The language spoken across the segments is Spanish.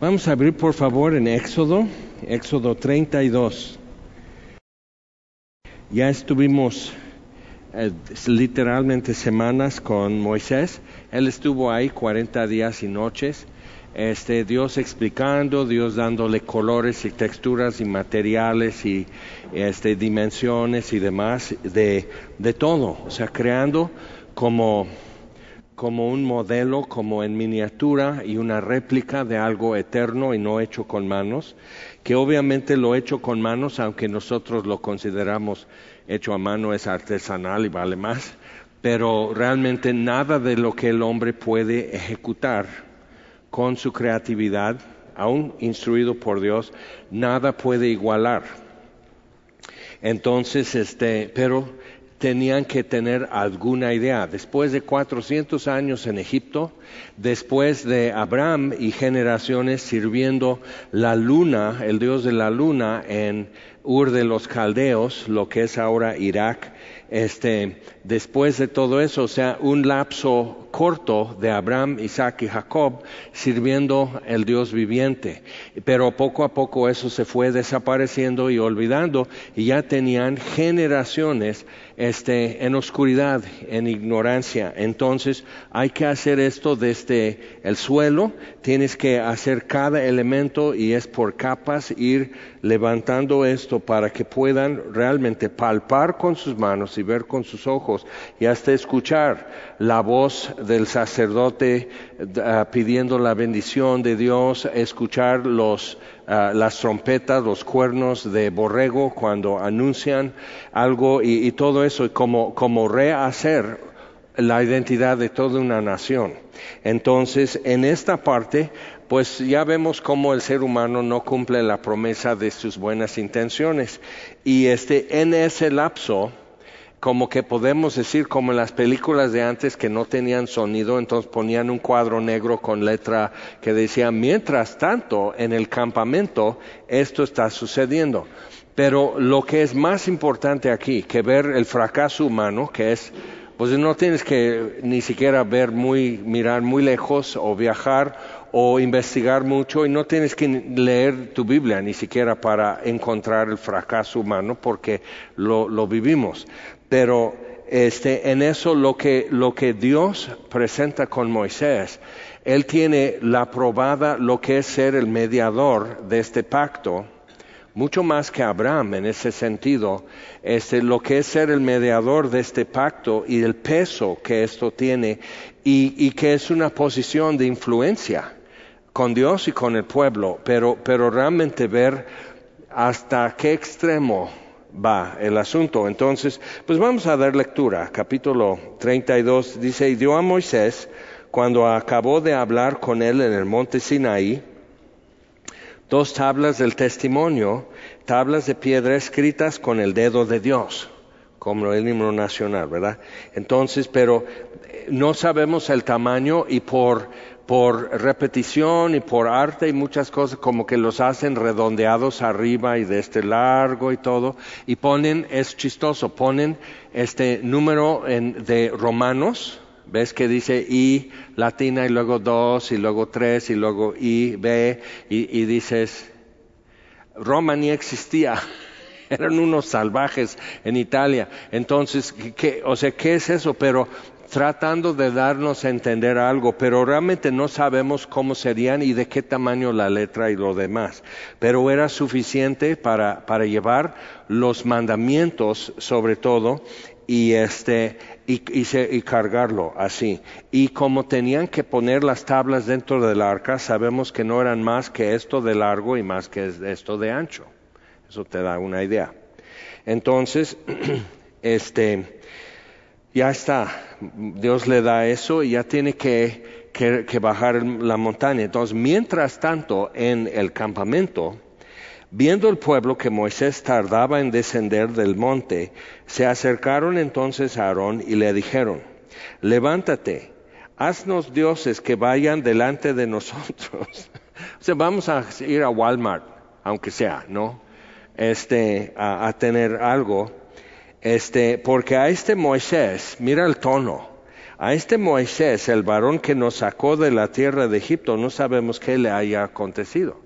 Vamos a abrir por favor en Éxodo, Éxodo 32. Ya estuvimos eh, literalmente semanas con Moisés. Él estuvo ahí 40 días y noches. Este, Dios explicando, Dios dándole colores y texturas y materiales y este, dimensiones y demás de, de todo, o sea, creando como como un modelo, como en miniatura y una réplica de algo eterno y no hecho con manos, que obviamente lo hecho con manos, aunque nosotros lo consideramos hecho a mano, es artesanal y vale más, pero realmente nada de lo que el hombre puede ejecutar con su creatividad, aún instruido por Dios, nada puede igualar. Entonces, este, pero tenían que tener alguna idea. Después de 400 años en Egipto, después de Abraham y generaciones sirviendo la luna, el dios de la luna en Ur de los Caldeos, lo que es ahora Irak, este, después de todo eso, o sea, un lapso corto de Abraham, Isaac y Jacob sirviendo el Dios viviente. Pero poco a poco eso se fue desapareciendo y olvidando y ya tenían generaciones este, en oscuridad, en ignorancia. Entonces hay que hacer esto desde el suelo, tienes que hacer cada elemento y es por capas ir levantando esto para que puedan realmente palpar con sus manos y ver con sus ojos y hasta escuchar la voz del sacerdote ah, pidiendo la bendición de Dios, escuchar los, ah, las trompetas, los cuernos de borrego cuando anuncian algo y, todo eso, como, como rehacer la identidad de toda una nación. Entonces, en esta parte, pues ya vemos cómo el ser humano no cumple la promesa de sus buenas intenciones. Y este, en ese lapso, como que podemos decir como en las películas de antes que no tenían sonido, entonces ponían un cuadro negro con letra que decía, mientras tanto, en el campamento esto está sucediendo. Pero lo que es más importante aquí que ver el fracaso humano, que es, pues no tienes que ni siquiera ver muy, mirar muy lejos o viajar o investigar mucho y no tienes que leer tu Biblia ni siquiera para encontrar el fracaso humano porque lo, vivimos. Pero este, en eso lo que, lo que Dios presenta con Moisés, Él tiene la probada lo que es ser el mediador de este pacto, mucho más que Abraham en ese sentido, este, lo que es ser el mediador de este pacto y el peso que esto tiene y que es una posición de influencia con Dios y con el pueblo, pero, pero realmente ver hasta qué extremo va el asunto. Entonces, pues vamos a dar lectura. Capítulo 32 dice, y dio a Moisés, cuando acabó de hablar con él en el monte Sinaí, dos tablas del testimonio, tablas de piedra escritas con el dedo de Dios, como el himno nacional, ¿verdad? Entonces, pero eh, no sabemos el tamaño y por por repetición y por arte y muchas cosas como que los hacen redondeados arriba y de este largo y todo y ponen es chistoso ponen este número de romanos ves que dice I latina y luego dos y luego tres y luego I B y, y dices Roma ni existía eran unos salvajes en Italia. Entonces, ¿qué, o sea, ¿qué es eso? Pero tratando de darnos a entender algo, pero realmente no sabemos cómo serían y de qué tamaño la letra y lo demás. Pero era suficiente para, para llevar los mandamientos sobre todo y este y, y, cargarlo así. Y como tenían que poner las tablas dentro del arca, sabemos que no eran más que esto de largo y más que esto de ancho. Eso te da una idea. Entonces, este ya está, Dios le da eso y ya tiene que, que, bajar la montaña. Entonces, mientras tanto, en el campamento, Viendo el pueblo que Moisés tardaba en descender del monte, se acercaron entonces a Aarón y le dijeron, levántate, haznos dioses que vayan delante de nosotros. o sea, vamos a ir a Walmart, aunque sea, ¿no? Este, a, a tener algo. Este, porque a este Moisés, mira el tono, a este Moisés, el varón que nos sacó de la tierra de Egipto, no sabemos qué le haya acontecido.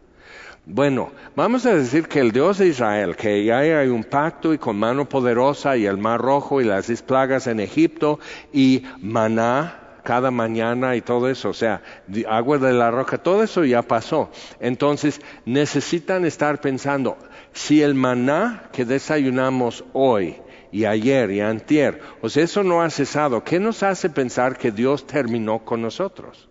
Bueno, vamos a decir que el Dios de Israel, que ya hay un pacto y con mano poderosa y el mar rojo y las plagas en Egipto y maná cada mañana y todo eso, o sea, agua de la roca, todo eso ya pasó. Entonces necesitan estar pensando, si el maná que desayunamos hoy y ayer y antier, o sea, eso no ha cesado, ¿qué nos hace pensar que Dios terminó con nosotros?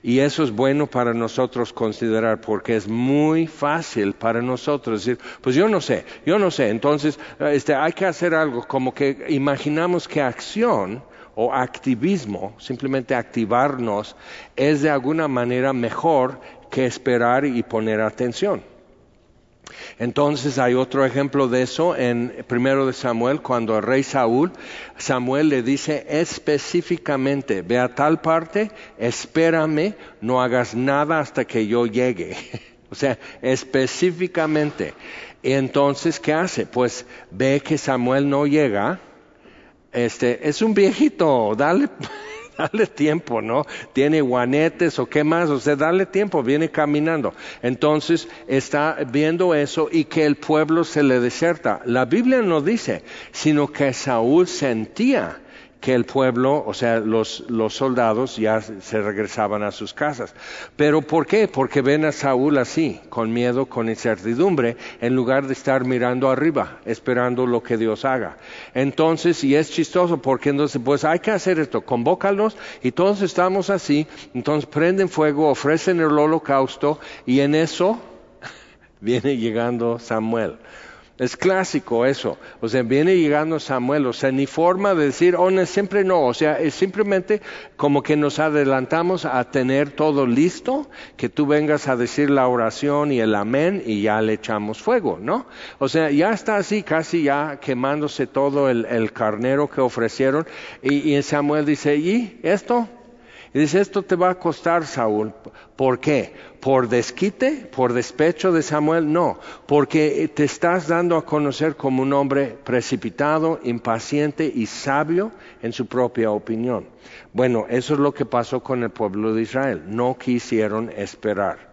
Y eso es bueno para nosotros considerar porque es muy fácil para nosotros decir, pues yo no sé, yo no sé. Entonces, este, hay que hacer algo como que imaginamos que acción o activismo, simplemente activarnos, es de alguna manera mejor que esperar y poner atención. Entonces hay otro ejemplo de eso en primero de Samuel, cuando el rey Saúl, Samuel le dice específicamente, ve a tal parte, espérame, no hagas nada hasta que yo llegue. o sea, específicamente. Y entonces, ¿qué hace? Pues ve que Samuel no llega, este, es un viejito, dale dale tiempo, ¿no? Tiene guanetes o qué más, o sea, dale tiempo, viene caminando. Entonces está viendo eso y que el pueblo se le deserta. La Biblia no dice, sino que Saúl sentía que el pueblo, o sea, los, los, soldados ya se regresaban a sus casas. Pero ¿por qué? Porque ven a Saúl así, con miedo, con incertidumbre, en lugar de estar mirando arriba, esperando lo que Dios haga. Entonces, y es chistoso, porque entonces, pues hay que hacer esto, convócalos y todos estamos así, entonces prenden fuego, ofrecen el holocausto y en eso viene llegando Samuel. Es clásico eso. O sea, viene llegando Samuel, o sea, ni forma de decir, oh, no, siempre no. O sea, es simplemente como que nos adelantamos a tener todo listo, que tú vengas a decir la oración y el amén y ya le echamos fuego, ¿no? O sea, ya está así, casi ya quemándose todo el, carnero que ofrecieron. Y, y Samuel dice, ¿y esto? Y dice, esto te va a costar, Saúl. ¿Por qué? ¿Por desquite? ¿Por despecho de Samuel? No, porque te estás dando a conocer como un hombre precipitado, impaciente y sabio en su propia opinión. Bueno, eso es lo que pasó con el pueblo de Israel. No quisieron esperar.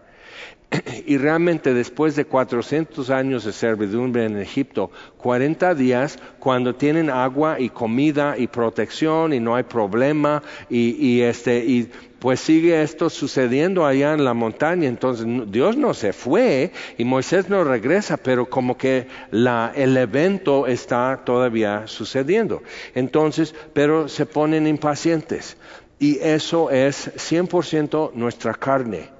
Y realmente después de 400 años de servidumbre en Egipto, 40 días cuando tienen agua y comida y protección y no hay problema y, este y pues sigue esto sucediendo allá en la montaña. Entonces Dios no se fue y Moisés no regresa, pero como que la, el evento está todavía sucediendo. Entonces, pero se ponen impacientes y eso es 100% nuestra carne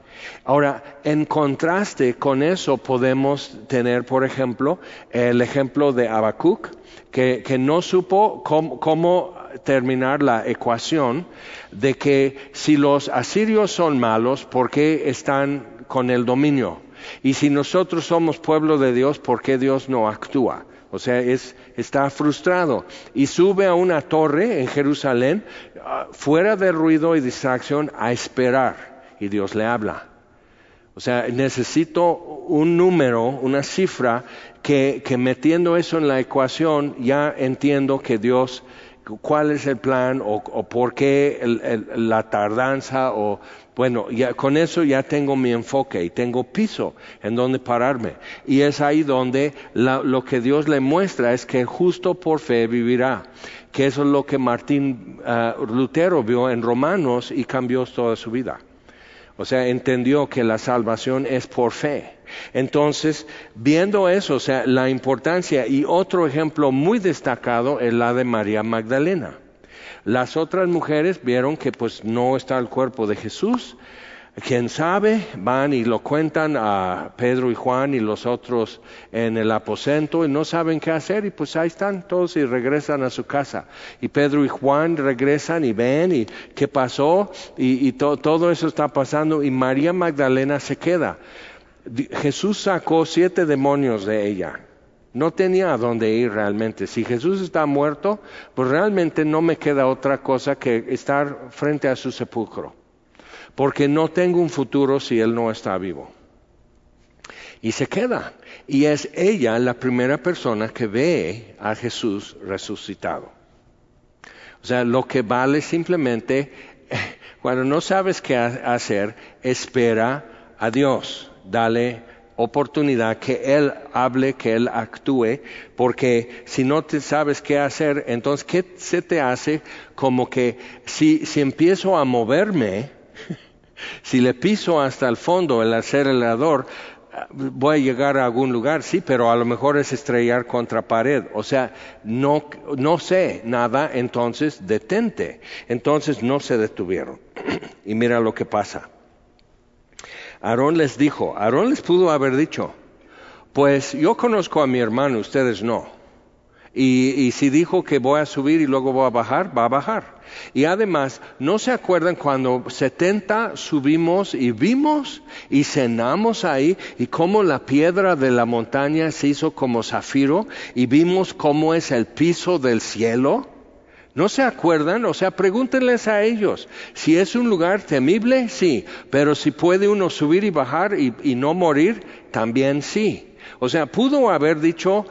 Ahora, en contraste con eso podemos tener, por ejemplo, el ejemplo de Habacuc, que, no supo cómo, terminar la ecuación de que si los asirios son malos, ¿por qué están con el dominio? Y si nosotros somos pueblo de Dios, ¿por qué Dios no actúa? O sea, está frustrado y sube a una torre en Jerusalén, ah, fuera de ruido y distracción, a esperar. Y Dios le habla. O sea, necesito un número, una cifra, que, metiendo eso en la ecuación ya entiendo que Dios, cuál es el plan o, por qué la tardanza o, bueno, ya, con eso ya tengo mi enfoque y tengo piso en donde pararme. Y es ahí donde lo que Dios le muestra es que justo por fe vivirá. Que eso es lo que Martín uh, Lutero vio en Romanos y cambió toda su vida. O sea, entendió que la salvación es por fe. Entonces, viendo eso, o sea, la importancia y otro ejemplo muy destacado es la de María Magdalena. Las otras mujeres vieron que pues no está el cuerpo de Jesús, quién sabe, van y lo cuentan a Pedro y Juan y los otros en el aposento y no saben qué hacer y pues ahí están todos y regresan a su casa. Y Pedro y Juan regresan y ven y qué pasó y, todo eso está pasando y María Magdalena se queda. Jesús sacó siete demonios de ella. No tenía a dónde ir realmente. Si Jesús está muerto, pues realmente no me queda otra cosa que estar frente a su sepulcro porque no tengo un futuro si Él no está vivo. Y se queda. Y es ella la primera persona que ve a Jesús resucitado. O sea, lo que vale simplemente, cuando no sabes qué hacer, espera a Dios, dale oportunidad que Él hable, que Él actúe, porque si no te sabes qué hacer, entonces, ¿qué se te hace? Como que si, si empiezo a moverme, si le piso hasta el fondo el acelerador, voy a llegar a algún lugar, sí, pero a lo mejor es estrellar contra pared. O sea, no, no sé nada, entonces detente. Entonces no se detuvieron. y mira lo que pasa. Aarón les dijo, Aarón les pudo haber dicho, pues yo conozco a mi hermano, ustedes no. Y, si dijo que voy a subir y luego voy a bajar, va a bajar. Y además, ¿no se acuerdan cuando 70 subimos y vimos y cenamos ahí y cómo la piedra de la montaña se hizo como zafiro y vimos cómo es el piso del cielo? ¿No se acuerdan? O sea, pregúntenles a ellos. Si es un lugar temible, sí, pero si puede uno subir y bajar y, no morir, también sí. O sea, pudo haber dicho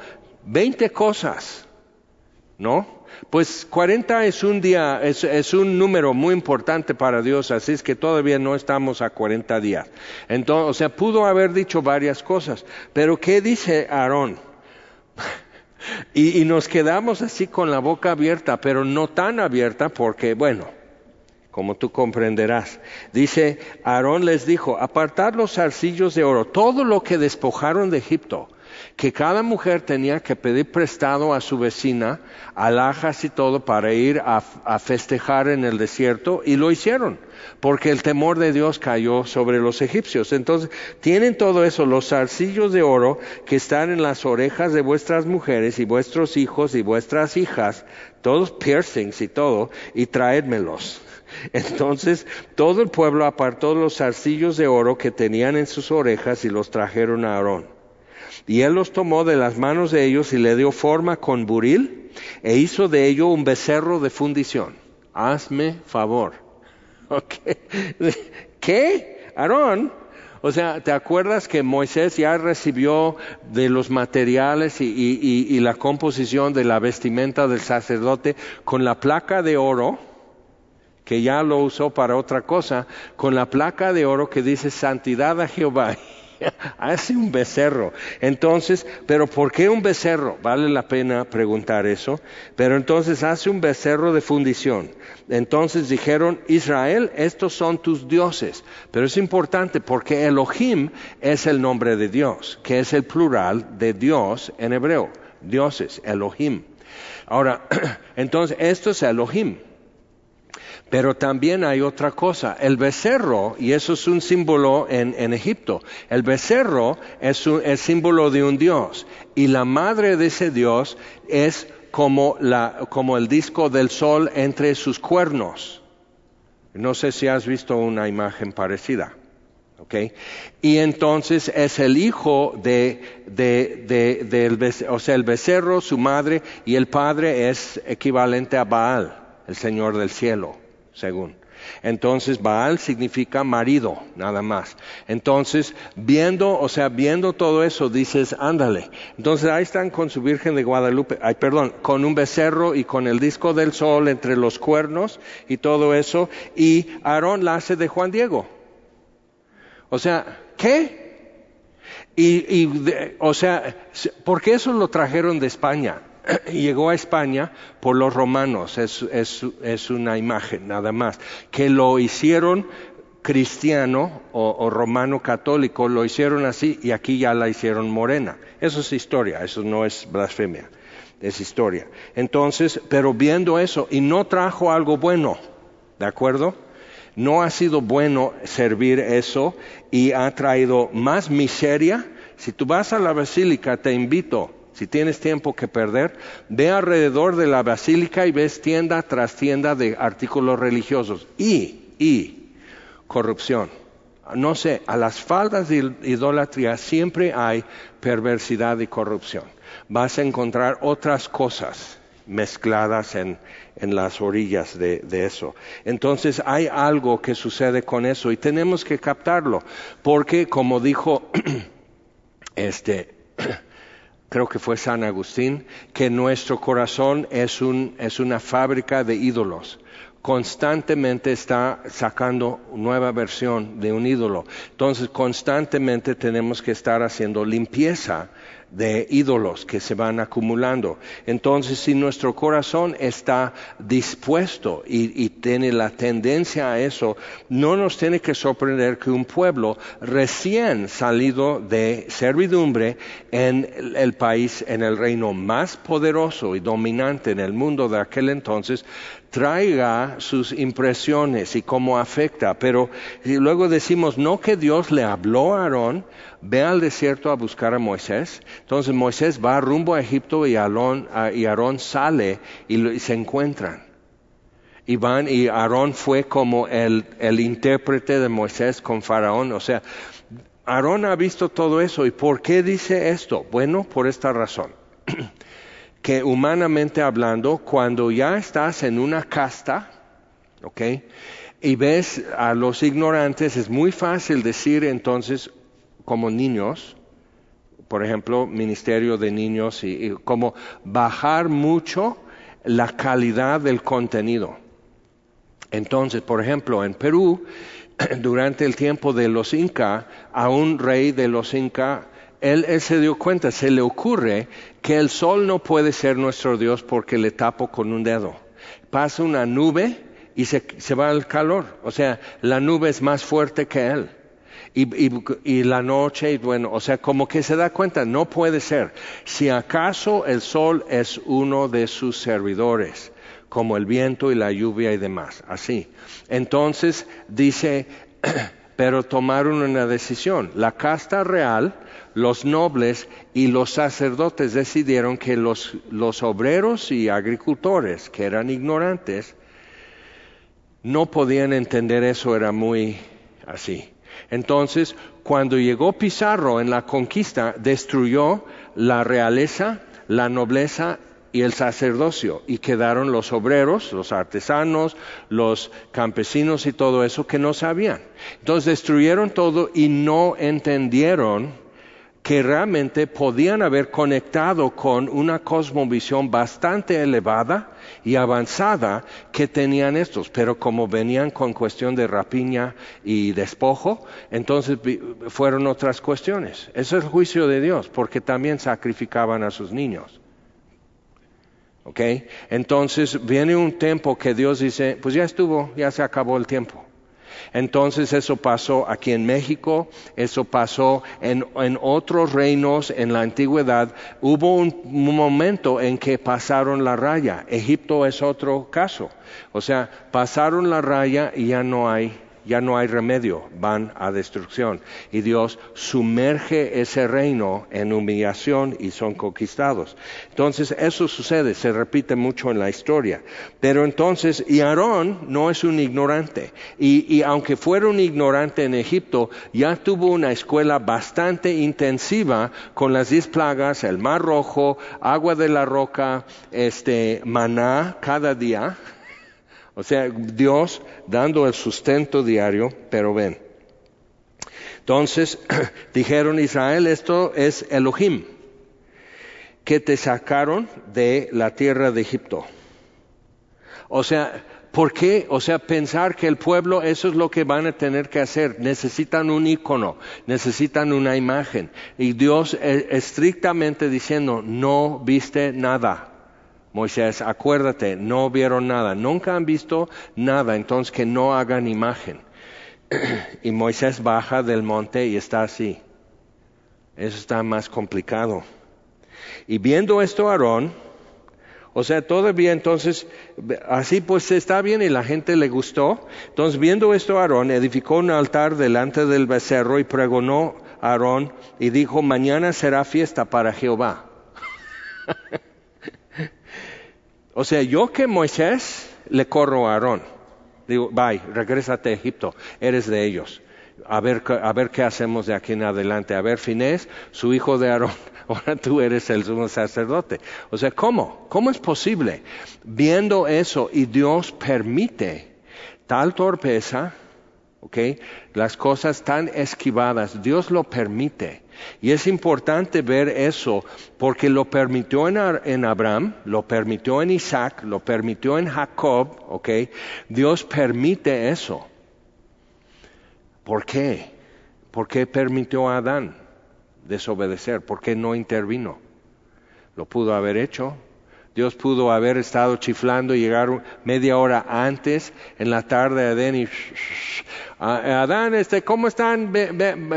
20 cosas, ¿no? Pues 40 es un día, es, un número muy importante para Dios, así es que todavía no estamos a 40 días. Entonces, o sea, pudo haber dicho varias cosas, pero ¿qué dice Aarón? Y, nos quedamos así con la boca abierta, pero no tan abierta porque, bueno, como tú comprenderás. Dice, Aarón les dijo, apartad los zarcillos de oro, todo lo que despojaron de Egipto, que cada mujer tenía que pedir prestado a su vecina alhajas y todo para ir a, festejar en el desierto y lo hicieron porque el temor de Dios cayó sobre los egipcios. Entonces, tienen todo eso, los zarcillos de oro que están en las orejas de vuestras mujeres y vuestros hijos y vuestras hijas, todos piercings y todo, y traédmelos. Entonces todo el pueblo apartó los zarcillos de oro que tenían en sus orejas y los trajeron a Aarón. Y él los tomó de las manos de ellos y le dio forma con buril e hizo de ello un becerro de fundición. Hazme favor. ¿Qué? Aarón. O sea, ¿te acuerdas que Moisés ya recibió de los materiales y, la composición de la vestimenta del sacerdote con la placa de oro? que ya lo usó para otra cosa, con la placa de oro que dice santidad a Jehová. hace un becerro. Entonces, pero ¿por qué un becerro? Vale la pena preguntar eso. Pero entonces hace un becerro de fundición. Entonces dijeron, Israel, estos son tus dioses. Pero es importante porque Elohim es el nombre de Dios, que es el plural de Dios en hebreo. Dioses, Elohim. Ahora, entonces, esto es Elohim. Pero también hay otra cosa, el becerro, y eso es un símbolo en, Egipto, el becerro es un símbolo de un dios, y la madre de ese dios es como, la, como el disco del sol entre sus cuernos. No sé si has visto una imagen parecida. ¿Okay? Y entonces es el hijo de, de, del, o sea, el becerro, su madre, y el padre es equivalente a Baal, el Señor del cielo según. Entonces Baal significa marido, nada más. Entonces, viendo, o sea, viendo todo eso, dices, ándale. Entonces ahí están con su Virgen de Guadalupe, ay, perdón, con un becerro y con el disco del sol entre los cuernos y todo eso, y Aarón la hace de Juan Diego. O sea, ¿qué? Y, y o sea, porque eso lo trajeron de España. llegó a España por los romanos, es, una imagen nada más, que lo hicieron cristiano o, romano católico, lo hicieron así y aquí ya la hicieron morena. Eso es historia, eso no es blasfemia, es historia. Entonces, pero viendo eso, y no trajo algo bueno, ¿de acuerdo? No ha sido bueno servir eso y ha traído más miseria. Si tú vas a la basílica, te invito, si tienes tiempo que perder, ve alrededor de la basílica y ves tienda tras tienda de artículos religiosos y, y corrupción. No sé, a las faldas de idolatría siempre hay perversidad y corrupción. Vas a encontrar otras cosas mezcladas en, en las orillas de, de, eso. Entonces hay algo que sucede con eso y tenemos que captarlo, porque como dijo este creo que fue San Agustín, que nuestro corazón es, un, es una fábrica de ídolos constantemente está sacando nueva versión de un ídolo. Entonces, constantemente tenemos que estar haciendo limpieza de ídolos que se van acumulando. Entonces, si nuestro corazón está dispuesto y, tiene la tendencia a eso, no nos tiene que sorprender que un pueblo recién salido de servidumbre en el país, en el reino más poderoso y dominante en el mundo de aquel entonces, traiga sus impresiones y cómo afecta. Pero luego decimos, no que Dios le habló a Aarón, ve al desierto a buscar a Moisés. Entonces Moisés va rumbo a Egipto y Aarón, sale y, se encuentran. Y van, y Aarón fue como el, el intérprete de Moisés con Faraón. O sea, Aarón ha visto todo eso. ¿Y por qué dice esto? Bueno, por esta razón. que humanamente hablando, cuando ya estás en una casta, ¿ok? Y ves a los ignorantes, es muy fácil decir entonces, como niños, por ejemplo, ministerio de niños, y, como bajar mucho la calidad del contenido. Entonces, por ejemplo, en Perú, durante el tiempo de los Inca, a un rey de los Inca, él, él, se dio cuenta, se le ocurre que el sol no puede ser nuestro Dios porque le tapo con un dedo. Pasa una nube y se, se va al calor. O sea, la nube es más fuerte que él y, la noche, y bueno, o sea, como que se da cuenta, no puede ser. Si acaso el sol es uno de sus servidores, como el viento y la lluvia y demás, así. Entonces dice, pero tomaron una decisión. La casta real, los nobles y los sacerdotes decidieron que los, los obreros y agricultores, que eran ignorantes, no podían entender eso, era muy así. Entonces, cuando llegó Pizarro en la conquista, destruyó la realeza, la nobleza y el sacerdocio, y quedaron los obreros, los artesanos, los campesinos y todo eso que no sabían. Entonces destruyeron todo y no entendieron que realmente podían haber conectado con una cosmovisión bastante elevada y avanzada que tenían estos, pero como venían con cuestión de rapiña y despojo, entonces fueron otras cuestiones. Eso es el juicio de Dios, porque también sacrificaban a sus niños. ¿Ok? Entonces viene un tiempo que Dios dice, pues ya estuvo, ya se acabó el tiempo. Entonces eso pasó aquí en México, eso pasó en, otros reinos en la antigüedad. Hubo un, momento en que pasaron la raya. Egipto es otro caso. O sea, pasaron la raya y ya no hay ya no hay remedio, van a destrucción. Y Dios sumerge ese reino en humillación y son conquistados. Entonces eso sucede, se repite mucho en la historia. Pero entonces, y Aarón no es un ignorante. Y, y aunque fuera un ignorante en Egipto, ya tuvo una escuela bastante intensiva con las diez plagas, el mar rojo, agua de la roca, este maná cada día o sea, Dios dando el sustento diario, pero ven. Entonces dijeron Israel, esto es Elohim, que te sacaron de la tierra de Egipto. O sea, ¿por qué? O sea, pensar que el pueblo eso es lo que van a tener que hacer. Necesitan un icono, necesitan una imagen. Y Dios eh, estrictamente diciendo, no viste nada. Moisés, acuérdate, no vieron nada, nunca han visto nada, entonces que no hagan imagen. y Moisés baja del monte y está así. Eso está más complicado. Y viendo esto Aarón, o sea, todavía entonces, así pues está bien y la gente le gustó. Entonces, viendo esto Aarón, edificó un altar delante del becerro y pregonó Aarón y dijo, mañana será fiesta para Jehová. O sea, yo que Moisés le corro a Aarón. Digo, bye, regrésate a Egipto, eres de ellos. A ver, a ver qué hacemos de aquí en adelante. A ver, Finés, su hijo de Aarón, ahora tú eres el sumo sacerdote. O sea, ¿cómo? ¿Cómo es posible? Viendo eso y Dios permite tal torpeza, ¿ok? Las cosas tan esquivadas, Dios lo permite. Y es importante ver eso porque lo permitió en, Abraham, lo permitió en Isaac, lo permitió en Jacob, ¿ok? Dios permite eso. ¿Por qué? ¿Por qué permitió a Adán desobedecer? ¿Por qué no intervino? Lo pudo haber hecho, Dios pudo haber estado chiflando y llegar media hora antes en la tarde a Adán y Adán, este, ¿cómo están?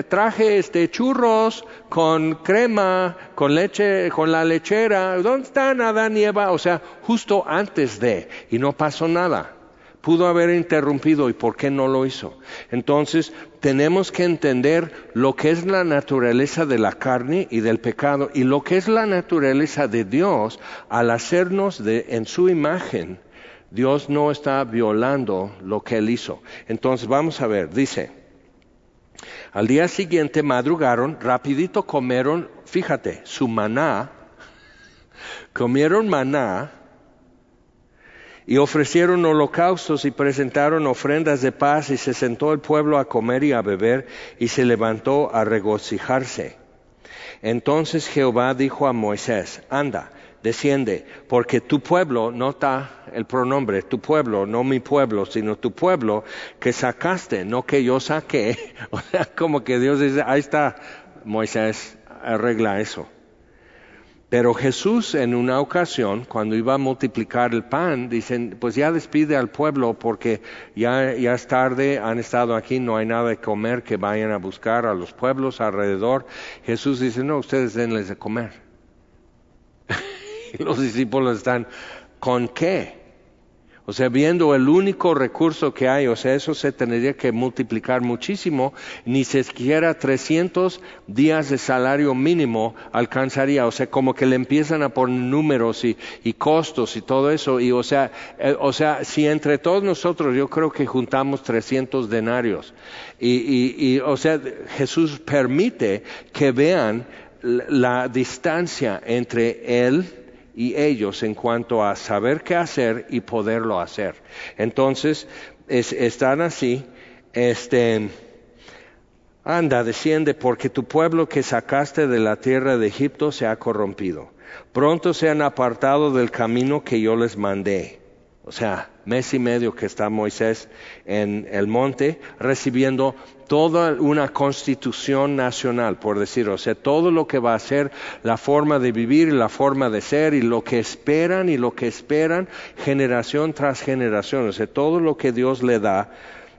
Traje este churros con crema, con leche, con la lechera. ¿Dónde están Adán y Eva? O sea, justo antes de y no pasó nada pudo haber interrumpido y por qué no lo hizo. Entonces, tenemos que entender lo que es la naturaleza de la carne y del pecado y lo que es la naturaleza de Dios al hacernos de, en su imagen. Dios no está violando lo que él hizo. Entonces, vamos a ver, dice, al día siguiente madrugaron, rapidito comieron, fíjate, su maná, comieron maná, y ofrecieron holocaustos y presentaron ofrendas de paz y se sentó el pueblo a comer y a beber y se levantó a regocijarse. Entonces Jehová dijo a Moisés, anda, desciende, porque tu pueblo, nota el pronombre, tu pueblo, no mi pueblo, sino tu pueblo que sacaste, no que yo saqué. O sea, como que Dios dice, ahí está, Moisés, arregla eso. Pero Jesús en una ocasión, cuando iba a multiplicar el pan, dicen, pues ya despide al pueblo porque ya, ya es tarde, han estado aquí, no hay nada de comer, que vayan a buscar a los pueblos alrededor. Jesús dice, no, ustedes denles de comer. los discípulos están, ¿con qué? O sea, viendo el único recurso que hay, o sea, eso se tendría que multiplicar muchísimo, ni siquiera 300 días de salario mínimo alcanzaría. O sea, como que le empiezan a poner números y, costos y todo eso. Y o sea, eh, o sea, si entre todos nosotros yo creo que juntamos 300 denarios. Y, y o sea, Jesús permite que vean la distancia entre Él y ellos en cuanto a saber qué hacer y poderlo hacer. Entonces, están así, este, anda, desciende, porque tu pueblo que sacaste de la tierra de Egipto se ha corrompido. Pronto se han apartado del camino que yo les mandé. O sea, mes y medio que está Moisés en el monte recibiendo toda una constitución nacional, por decirlo, o sea, todo lo que va a ser la forma de vivir la forma de ser y lo que esperan y lo que esperan generación tras generación, o sea, todo lo que Dios le da,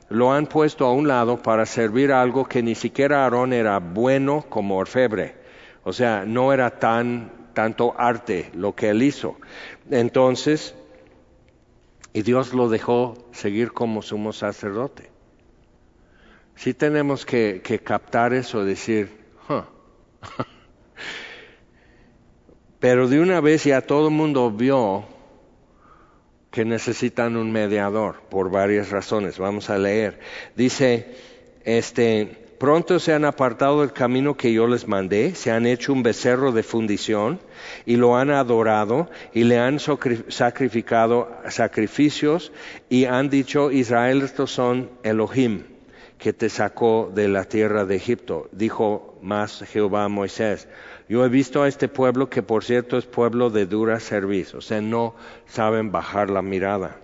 lo han puesto a un lado para servir algo que ni siquiera Aarón era bueno como orfebre, o sea, no era tan tanto arte lo que él hizo. Entonces, y Dios lo dejó seguir como sumo sacerdote. Sí tenemos que, captar eso, decir, pero de una vez ya todo el mundo vio que necesitan un mediador por varias razones. Vamos a leer. Dice, este, pronto se han apartado del camino que yo les mandé, se han hecho un becerro de fundición y lo han adorado y le han sacrificado sacrificios y han dicho, Israel, estos son Elohim que te sacó de la tierra de Egipto. Dijo más Jehová a Moisés, yo he visto a este pueblo que por cierto es pueblo de dura servicio, o sea, no saben bajar la mirada.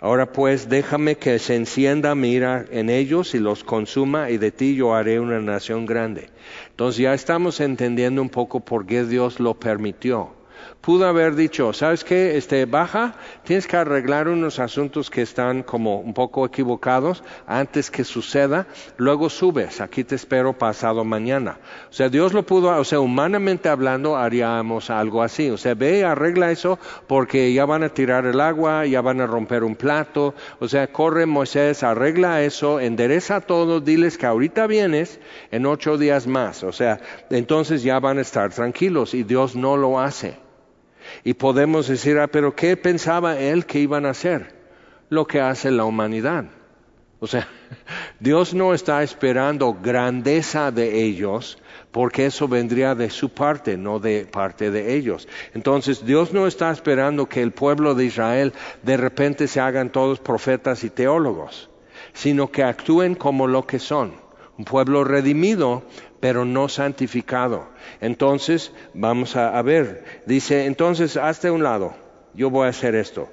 Ahora pues déjame que se encienda mira en ellos y los consuma y de ti yo haré una nación grande. Entonces ya estamos entendiendo un poco por qué Dios lo permitió pudo haber dicho, ¿sabes qué? Este, baja, tienes que arreglar unos asuntos que están como un poco equivocados antes que suceda, luego subes, aquí te espero pasado mañana. O sea, Dios lo pudo, o sea, humanamente hablando haríamos algo así. O sea, ve, arregla eso porque ya van a tirar el agua, ya van a romper un plato. O sea, corre Moisés, arregla eso, endereza todo, diles que ahorita vienes en ocho días más. O sea, entonces ya van a estar tranquilos y Dios no lo hace. Y podemos decir, ah, pero ¿qué pensaba él que iban a hacer? Lo que hace la humanidad. O sea, Dios no está esperando grandeza de ellos, porque eso vendría de su parte, no de parte de ellos. Entonces, Dios no está esperando que el pueblo de Israel de repente se hagan todos profetas y teólogos sino que actúen como lo que son, un pueblo redimido, pero no santificado. Entonces, vamos a, ver, dice, entonces, hazte un lado, yo voy a hacer esto.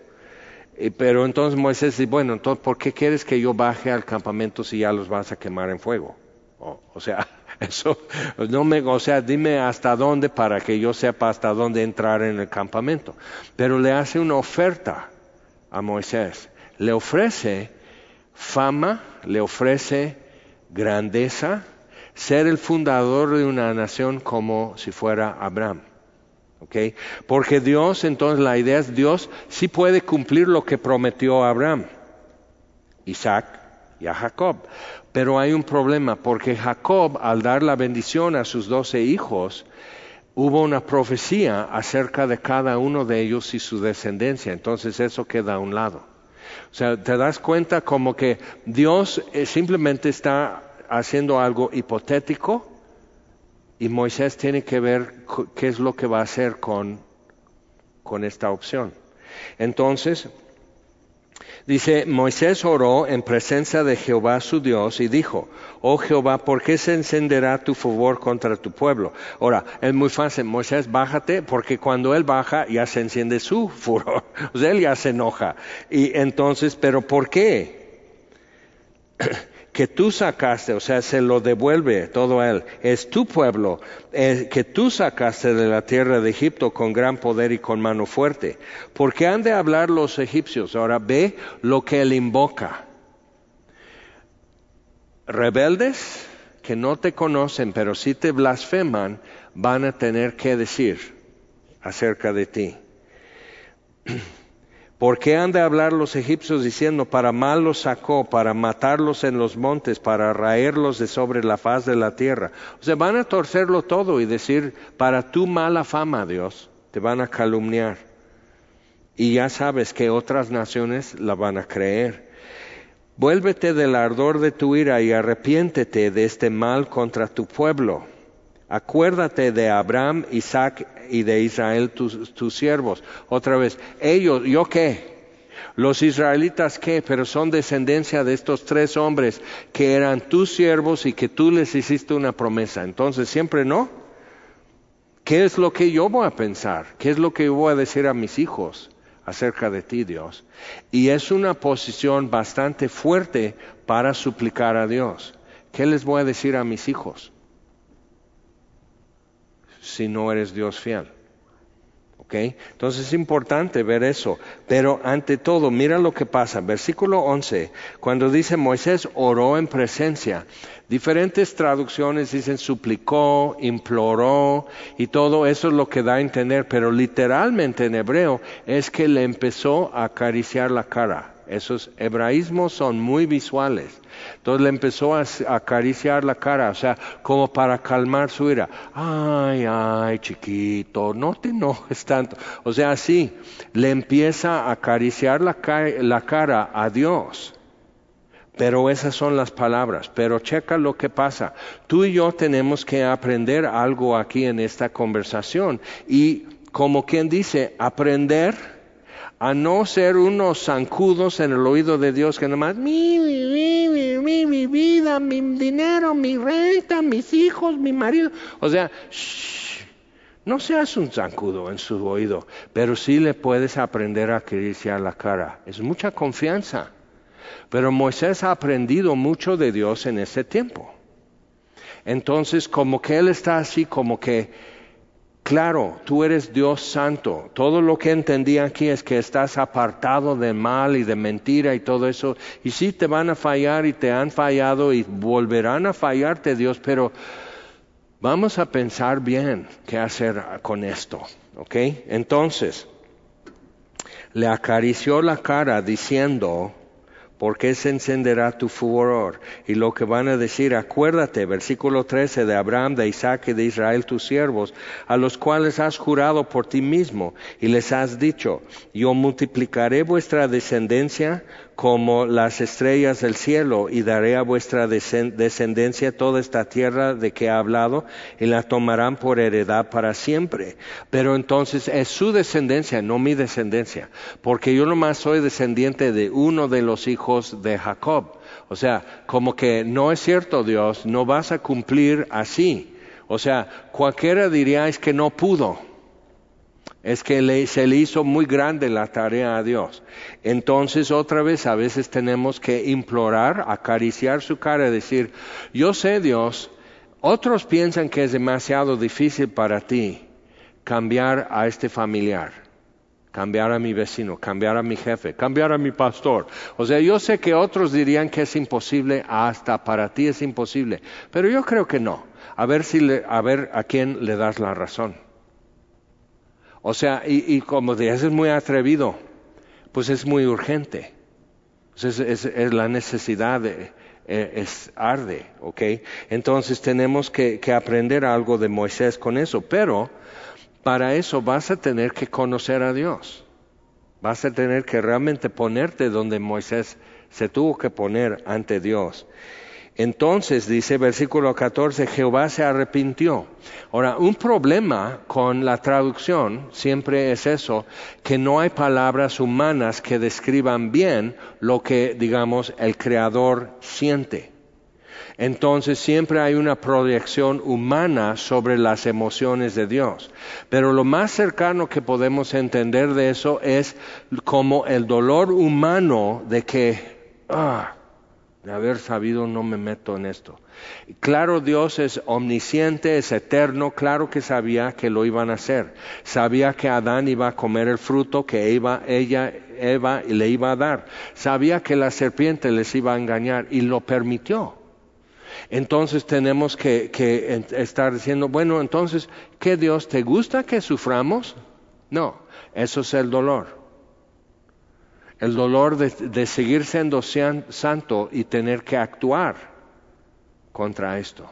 Pero entonces Moisés dice, bueno, entonces, ¿por qué quieres que yo baje al campamento si ya los vas a quemar en fuego? o sea, eso no me, o sea, dime hasta dónde para que yo sepa hasta dónde entrar en el campamento. Pero le hace una oferta a Moisés. Le ofrece fama, le ofrece grandeza, ser el fundador de una nación como si fuera Abraham. ¿Okay? Porque Dios, entonces la idea es Dios sí puede cumplir lo que prometió a Abraham, Isaac y a Jacob. Pero hay un problema, porque Jacob, al dar la bendición a sus doce hijos, hubo una profecía acerca de cada uno de ellos y su descendencia. Entonces eso queda a un lado. O sea, te das cuenta como que Dios eh, simplemente está haciendo algo hipotético y Moisés tiene que ver qué es lo que va a hacer con, con esta opción. Entonces, Dice, Moisés oró en presencia de Jehová su Dios y dijo, oh Jehová, ¿por qué se encenderá tu favor contra tu pueblo? Ahora, es muy fácil, Moisés, bájate, porque cuando él baja ya se enciende su furor, él ya se enoja. Y entonces, ¿pero por qué? que tú sacaste, o sea, se lo devuelve todo a él. Es tu pueblo eh, que tú sacaste de la tierra de Egipto con gran poder y con mano fuerte. ¿Por qué han de hablar los egipcios? Ahora ve lo que él invoca. Rebeldes que no te conocen, pero si te blasfeman, van a tener que decir acerca de ti. ¿Por qué han de hablar los egipcios diciendo, para mal los sacó, para matarlos en los montes, para raerlos de sobre la faz de la tierra? O sea, van a torcerlo todo y decir, para tu mala fama, Dios, te van a calumniar. Y ya sabes que otras naciones la van a creer. Vuélvete del ardor de tu ira y arrepiéntete de este mal contra tu pueblo. Acuérdate de Abraham, Isaac y de Israel tus, siervos. Otra vez, ellos, ¿yo qué? Los israelitas qué, pero son descendencia de estos tres hombres que eran tus siervos y que tú les hiciste una promesa. Entonces, siempre no. ¿Qué es lo que yo voy a pensar? ¿Qué es lo que yo voy a decir a mis hijos acerca de ti, Dios? Y es una posición bastante fuerte para suplicar a Dios. ¿Qué les voy a decir a mis hijos? Si no eres Dios fiel. ¿Ok? Entonces es importante ver eso. Pero ante todo, mira lo que pasa. Versículo 11, cuando dice Moisés oró en presencia. Diferentes traducciones dicen suplicó, imploró y todo eso es lo que da a entender. Pero literalmente en hebreo es que le empezó a acariciar la cara. Esos hebraísmos son muy visuales. Entonces le empezó a acariciar la cara, o sea, como para calmar su ira. Ay, ay, chiquito, no te enojes tanto. O sea, así, le empieza a acariciar la, la cara a Dios. Pero esas son las palabras. Pero checa lo que pasa. Tú y yo tenemos que aprender algo aquí en esta conversación. Y como quien dice, aprender a no ser unos zancudos en el oído de Dios que nomás, mi, mi, mi, mi, mi vida, mi dinero, mi renta, mis hijos, mi marido. O sea, no seas un zancudo en su oído, pero sí le puedes aprender a a la cara. Es mucha confianza. Pero Moisés ha aprendido mucho de Dios en ese tiempo. Entonces, como que él está así, como que Claro, tú eres Dios santo. Todo lo que entendí aquí es que estás apartado de mal y de mentira y todo eso. Y sí te van a fallar y te han fallado y volverán a fallarte, Dios, pero vamos a pensar bien qué hacer con esto. ¿Ok? Entonces, le acarició la cara diciendo, ¿Por qué se encenderá tu furor? Y lo que van a decir, acuérdate, versículo 13, de Abraham, de Isaac y de Israel tus siervos, a los cuales has jurado por ti mismo, y les has dicho, yo multiplicaré vuestra descendencia como las estrellas del cielo, y daré a vuestra descendencia toda esta tierra de que he hablado, y la tomarán por heredad para siempre. Pero entonces es su descendencia, no mi descendencia, porque yo nomás soy descendiente de uno de los hijos de Jacob. O sea, como que no es cierto Dios, no vas a cumplir así. O sea, cualquiera diría es que no pudo es que se le hizo muy grande la tarea a Dios. Entonces otra vez a veces tenemos que implorar, acariciar su cara y decir, yo sé Dios, otros piensan que es demasiado difícil para ti cambiar a este familiar, cambiar a mi vecino, cambiar a mi jefe, cambiar a mi pastor. O sea, yo sé que otros dirían que es imposible, hasta para ti es imposible, pero yo creo que no. A ver si a ver a quién le das la razón. O sea, y, como dices, es muy atrevido, pues es muy urgente. Pues es, la necesidad, de, eh, es arde, ¿ok? Entonces tenemos que, que aprender algo de Moisés con eso, pero para eso vas a tener que conocer a Dios. Vas a tener que realmente ponerte donde Moisés se tuvo que poner ante Dios. Entonces, dice versículo 14, Jehová se arrepintió. Ahora, un problema con la traducción siempre es eso, que no hay palabras humanas que describan bien lo que, digamos, el Creador siente. Entonces siempre hay una proyección humana sobre las emociones de Dios. Pero lo más cercano que podemos entender de eso es como el dolor humano de que, ah, haber sabido no me meto en esto. Claro, Dios es omnisciente, es eterno, claro que sabía que lo iban a hacer. Sabía que Adán iba a comer el fruto que Eva, ella, Eva le iba a dar. Sabía que la serpiente les iba a engañar y lo permitió. Entonces tenemos que, que estar diciendo, bueno, entonces, ¿qué Dios te gusta que suframos? No, eso es el dolor el dolor de, seguir siendo santo y tener que actuar contra esto.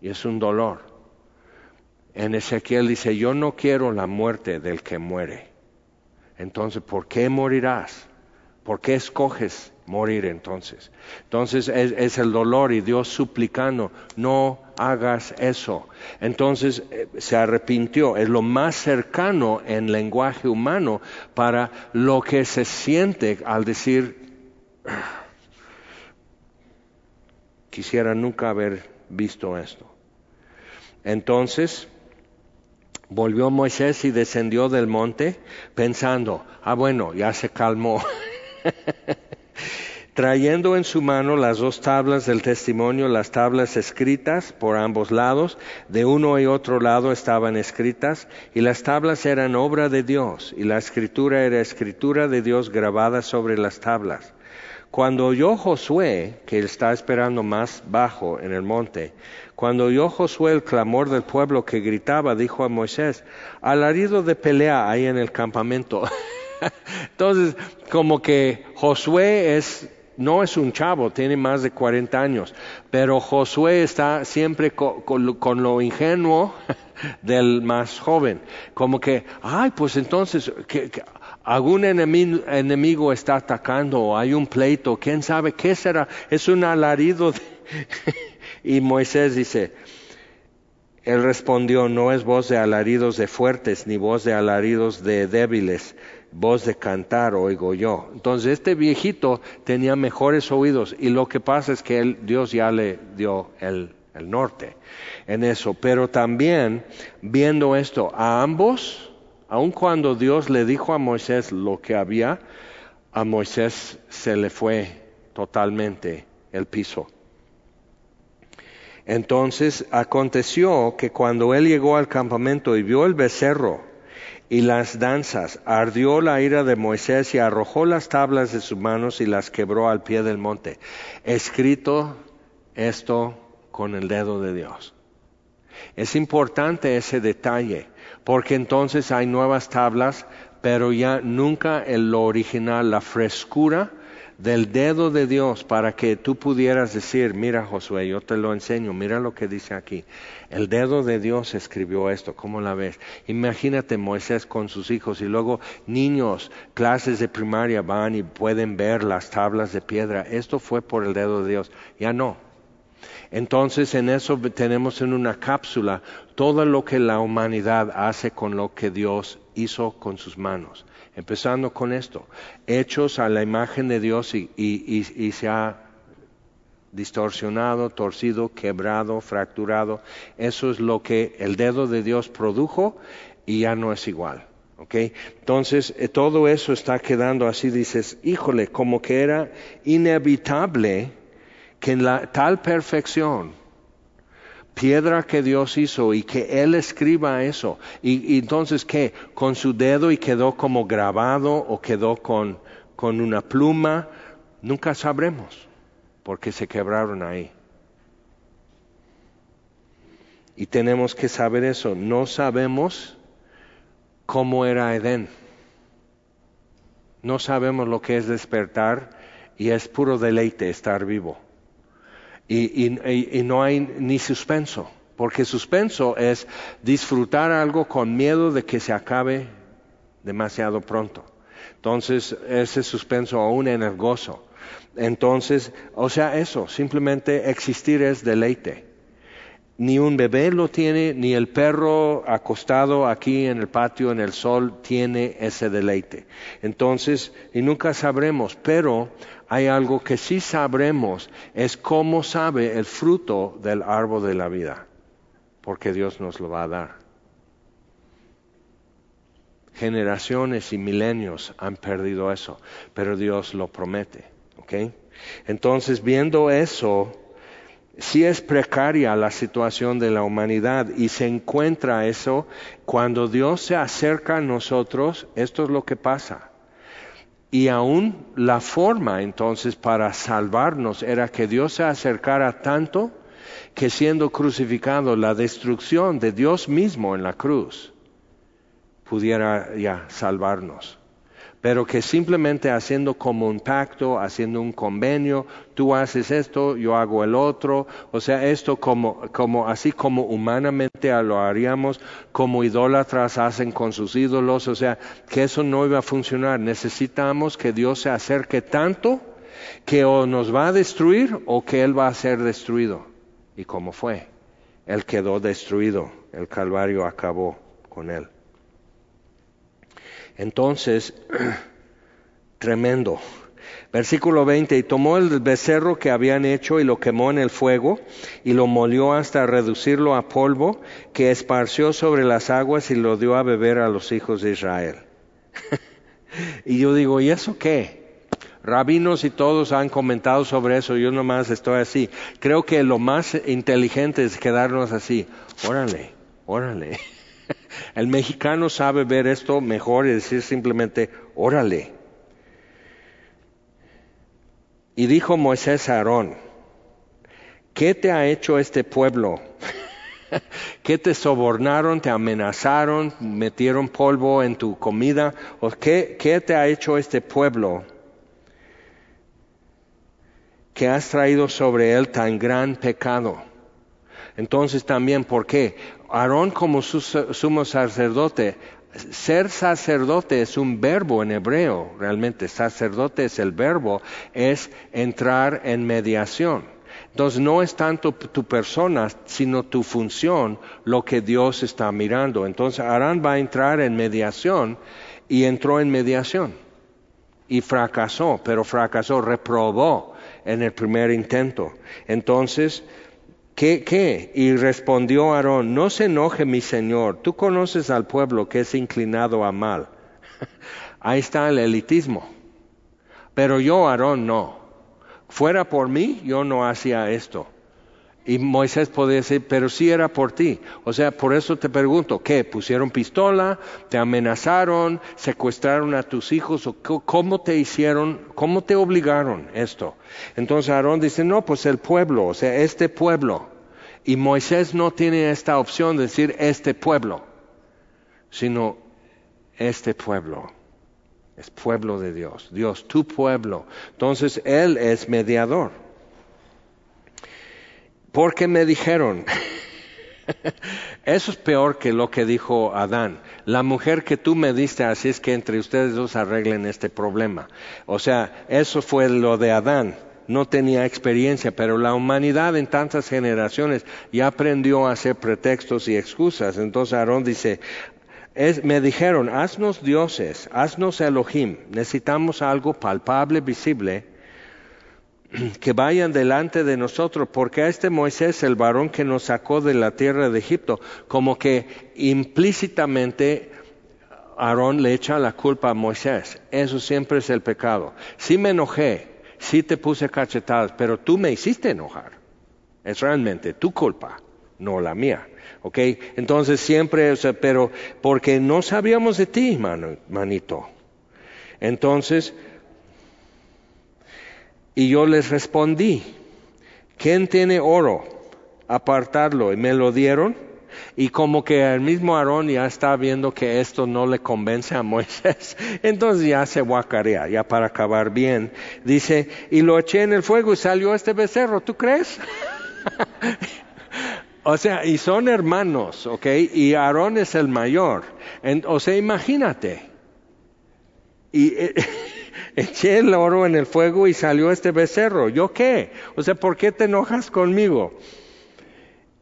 Y es un dolor. En Ezequiel dice, yo no quiero la muerte del que muere. Entonces, ¿por qué morirás? ¿Por qué escoges morir entonces? Entonces es, el dolor y Dios suplicando, no hagas eso. Entonces eh, se arrepintió, es lo más cercano en lenguaje humano para lo que se siente al decir, quisiera nunca haber visto esto. Entonces, volvió Moisés y descendió del monte pensando, ah bueno, ya se calmó. trayendo en su mano las dos tablas del testimonio, las tablas escritas por ambos lados, de uno y otro lado estaban escritas, y las tablas eran obra de Dios, y la escritura era escritura de Dios grabada sobre las tablas. Cuando oyó Josué, que está esperando más bajo en el monte, cuando oyó Josué el clamor del pueblo que gritaba, dijo a Moisés, alarido de pelea hay en el campamento. Entonces, como que Josué es no es un chavo, tiene más de 40 años, pero Josué está siempre con, lo ingenuo del más joven, como que, ay, pues entonces, que, algún enemigo, está atacando o hay un pleito, quién sabe qué será, es un alarido. y Moisés dice, él respondió, no es voz de alaridos de fuertes, ni voz de alaridos de débiles, voz de cantar oigo yo. Entonces este viejito tenía mejores oídos y lo que pasa es que Dios ya le dio el, el norte en eso. Pero también viendo esto, a ambos, aun cuando Dios le dijo a Moisés lo que había, a Moisés se le fue totalmente el piso. Entonces aconteció que cuando él llegó al campamento y vio el becerro, y las danzas. Ardió la ira de Moisés y arrojó las tablas de sus manos y las quebró al pie del monte. Escrito esto con el dedo de Dios. Es importante ese detalle, porque entonces hay nuevas tablas, pero ya nunca en lo original, la frescura del dedo de Dios para que tú pudieras decir, mira Josué, yo te lo enseño, mira lo que dice aquí. El dedo de Dios escribió esto, ¿cómo la ves? Imagínate Moisés con sus hijos y luego niños, clases de primaria van y pueden ver las tablas de piedra. Esto fue por el dedo de Dios. Ya no. Entonces en eso tenemos en una cápsula todo lo que la humanidad hace con lo que Dios hizo con sus manos. Empezando con esto, hechos a la imagen de Dios y, se ha distorsionado, torcido, quebrado, fracturado. Eso es lo que el dedo de Dios produjo y ya no es igual. Entonces, eh, todo eso está quedando así, dices, híjole, como que era inevitable que en la tal perfección piedra que Dios hizo y que Él escriba eso. Y, entonces, ¿qué? Con su dedo y quedó como grabado o quedó con, con una pluma, nunca sabremos, porque se quebraron ahí. Y tenemos que saber eso. No sabemos cómo era Edén. No sabemos lo que es despertar y es puro deleite estar vivo y, no hay ni suspenso, porque suspenso es disfrutar algo con miedo de que se acabe demasiado pronto. Entonces, ese suspenso aún en el gozo. Entonces, o sea, eso, simplemente existir es deleite. Ni un bebé lo tiene, ni el perro acostado aquí en el patio en el sol tiene ese deleite. Entonces, y nunca sabremos, pero hay algo que sí sabremos, es cómo sabe el fruto del árbol de la vida, porque Dios nos lo va a dar. Generaciones y milenios han perdido eso, pero Dios lo promete. Entonces, viendo eso, si es precaria la situación de la humanidad y se encuentra eso, cuando Dios se acerca a nosotros, esto es lo que pasa. Y aún la forma entonces para salvarnos era que Dios se acercara tanto que siendo crucificado la destrucción de Dios mismo en la cruz pudiera ya salvarnos pero que simplemente haciendo como un pacto, haciendo un convenio, tú haces esto, yo hago el otro, o sea, esto como, como así como humanamente lo haríamos, como idólatras hacen con sus ídolos, o sea, que eso no iba a funcionar. Necesitamos que Dios se acerque tanto que o nos va a destruir o que Él va a ser destruido. ¿Y cómo fue? Él quedó destruido, el Calvario acabó con Él. Entonces, tremendo. Versículo 20, y tomó el becerro que habían hecho y lo quemó en el fuego y lo molió hasta reducirlo a polvo que esparció sobre las aguas y lo dio a beber a los hijos de Israel. y yo digo, ¿y eso qué? Rabinos y todos han comentado sobre eso, yo nomás estoy así. Creo que lo más inteligente es quedarnos así. Órale, órale. El mexicano sabe ver esto mejor y decir simplemente, órale. Y dijo Moisés a Aarón, ¿qué te ha hecho este pueblo? ¿Qué te sobornaron, te amenazaron, metieron polvo en tu comida? ¿O qué, qué te ha hecho este pueblo? que has traído sobre él tan gran pecado. Entonces también, ¿por qué? Aarón como sumo sacerdote, ser sacerdote es un verbo en hebreo, realmente sacerdote es el verbo, es entrar en mediación. Entonces no es tanto tu persona, sino tu función lo que Dios está mirando. Entonces Aarón va a entrar en mediación y entró en mediación y fracasó, pero fracasó, reprobó en el primer intento. Entonces ¿Qué. Y respondió Aarón, no se enoje mi señor, tú conoces al pueblo que es inclinado a mal. Ahí está el elitismo. Pero yo, Aarón, no. Fuera por mí, yo no hacía esto. Y Moisés podía decir, pero sí era por ti. O sea, por eso te pregunto, ¿qué? ¿Pusieron pistola? ¿Te amenazaron? ¿Secuestraron a tus hijos? ¿O ¿Cómo te hicieron? ¿Cómo te obligaron esto? Entonces Aarón dice, no, pues el pueblo, o sea, este pueblo. Y Moisés no tiene esta opción de decir este pueblo, sino este pueblo. es pueblo de Dios, Dios, tu pueblo. Entonces Él es mediador. Porque me dijeron, eso es peor que lo que dijo Adán. La mujer que tú me diste, así es que entre ustedes dos arreglen este problema. O sea, eso fue lo de Adán. No tenía experiencia, pero la humanidad en tantas generaciones ya aprendió a hacer pretextos y excusas. Entonces Aarón dice, me dijeron, haznos dioses, haznos Elohim, necesitamos algo palpable, visible, que vayan delante de nosotros, porque a este Moisés, el varón que nos sacó de la tierra de Egipto, como que implícitamente Aarón le echa la culpa a Moisés. Eso siempre es el pecado. Sí me enojé, sí te puse cachetadas, pero tú me hiciste enojar. Es realmente tu culpa, no la mía. ¿ok? Entonces siempre, pero porque no sabíamos de ti, manito. Entonces, y yo les respondí, ¿quién tiene oro? Apartarlo. Y me lo dieron. Y como que el mismo Aarón ya está viendo que esto no le convence a Moisés, entonces ya se guacarea, ya para acabar bien. Dice, y lo eché en el fuego y salió este becerro, ¿tú crees? O sea, y son hermanos, ¿ok? Y Aarón es el mayor. o sea, imagínate. Y eh, eché el oro en el fuego y salió este becerro. ¿Yo qué? O sea, ¿por qué te enojas conmigo?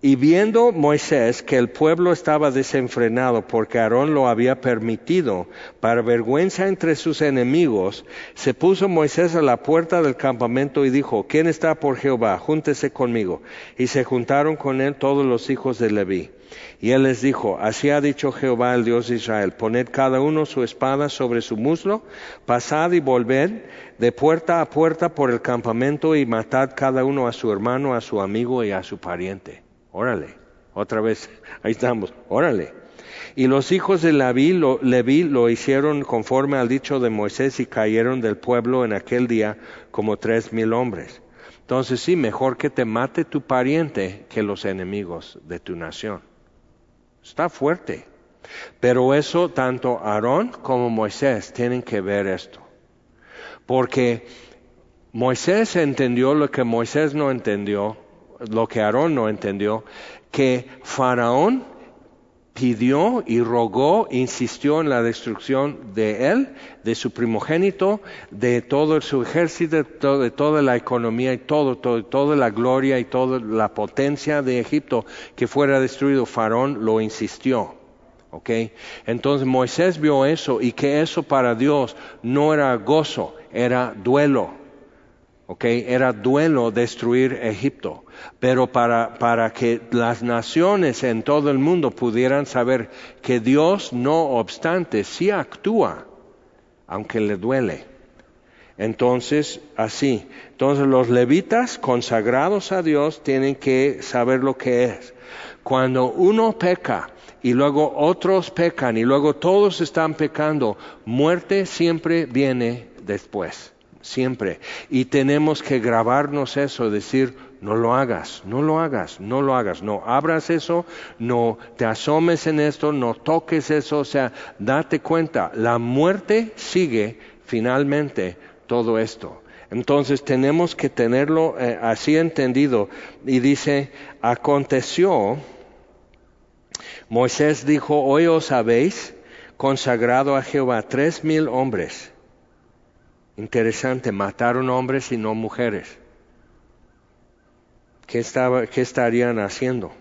Y viendo Moisés que el pueblo estaba desenfrenado porque Aarón lo había permitido, para vergüenza entre sus enemigos, se puso Moisés a la puerta del campamento y dijo, ¿quién está por Jehová? Júntese conmigo. Y se juntaron con él todos los hijos de Leví. Y él les dijo, así ha dicho Jehová el Dios de Israel, poned cada uno su espada sobre su muslo, pasad y volved de puerta a puerta por el campamento y matad cada uno a su hermano, a su amigo y a su pariente. Órale, otra vez, ahí estamos, órale. Y los hijos de Leví Leví lo hicieron conforme al dicho de Moisés y cayeron del pueblo en aquel día como tres mil hombres. Entonces sí, mejor que te mate tu pariente que los enemigos de tu nación. Está fuerte. Pero eso tanto Aarón como Moisés tienen que ver esto. Porque Moisés entendió lo que Moisés no entendió lo que Aarón no entendió, que Faraón pidió y rogó, insistió en la destrucción de él, de su primogénito, de todo su ejército, de, toda la economía y todo, toda la gloria y toda la potencia de Egipto que fuera destruido. Faraón lo insistió. ¿ok? Entonces Moisés vio eso y que eso para Dios no era gozo, era duelo. ¿Ok? Era duelo destruir Egipto, pero para, para que las naciones en todo el mundo pudieran saber que Dios, no obstante, sí actúa, aunque le duele. Entonces, así. Entonces los levitas consagrados a Dios tienen que saber lo que es. Cuando uno peca y luego otros pecan y luego todos están pecando, muerte siempre viene después siempre. Y tenemos que grabarnos eso, decir, no lo hagas, no lo hagas, no lo hagas, no abras eso, no te asomes en esto, no toques eso, o sea, date cuenta, la muerte sigue finalmente todo esto. Entonces tenemos que tenerlo eh, así entendido. Y dice, aconteció, Moisés dijo, hoy os habéis consagrado a Jehová tres mil hombres Interesante, mataron hombres y no mujeres. ¿Qué, qué estarían haciendo?